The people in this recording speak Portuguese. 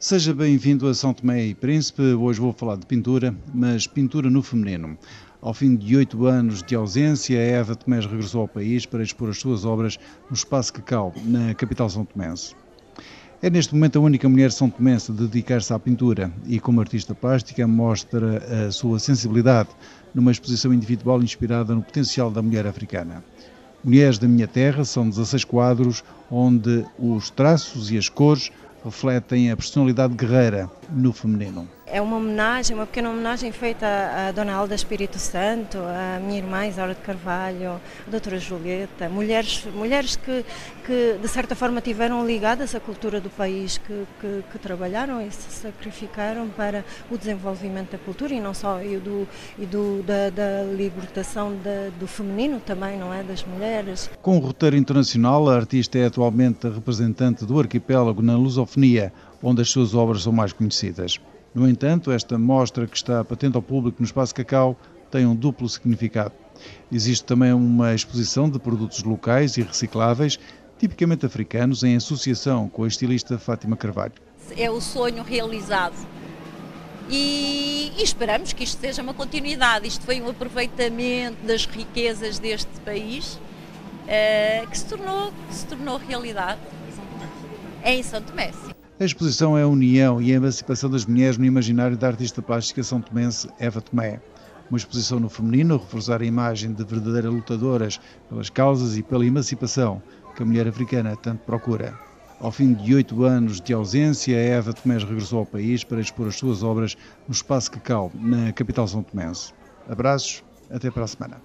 Seja bem-vindo a São Tomé e Príncipe. Hoje vou falar de pintura, mas pintura no feminino. Ao fim de oito anos de ausência, Eva Tomés regressou ao país para expor as suas obras no Espaço Cacau, na capital são tomense. É neste momento a única mulher são tomense a dedicar-se à pintura e, como artista plástica, mostra a sua sensibilidade numa exposição individual inspirada no potencial da mulher africana. Mulheres da Minha Terra são 16 quadros onde os traços e as cores refletem a personalidade guerreira no feminino. É uma homenagem, uma pequena homenagem feita à Dona Alda Espírito Santo, à minha irmã Isaura de Carvalho, à Doutora Julieta, mulheres, mulheres que, que de certa forma tiveram ligadas à cultura do país, que, que, que trabalharam e se sacrificaram para o desenvolvimento da cultura e não só, e, do, e do, da, da libertação do feminino também, não é? Das mulheres. Com o roteiro internacional, a artista é atualmente representante do arquipélago na lusofonia, onde as suas obras são mais conhecidas. No entanto, esta mostra que está patente ao público no Espaço Cacau tem um duplo significado. Existe também uma exposição de produtos locais e recicláveis, tipicamente africanos, em associação com a estilista Fátima Carvalho. É o sonho realizado. E, e, esperamos que isto seja uma continuidade. Isto foi um aproveitamento das riquezas deste país uh, que, se tornou, que se tornou realidade. É em São Tomé. Sim. A exposição é a união e a emancipação das mulheres no imaginário da artista plástica são tomense Eva Tomé. Uma exposição no feminino reforçar a imagem de verdadeiras lutadoras pelas causas e pela emancipação que a mulher africana tanto procura. Ao fim de oito anos de ausência, Eva Tomés regressou ao país para expor as suas obras no Espaço Cacau, na capital são tomense. Abraços, até para a semana.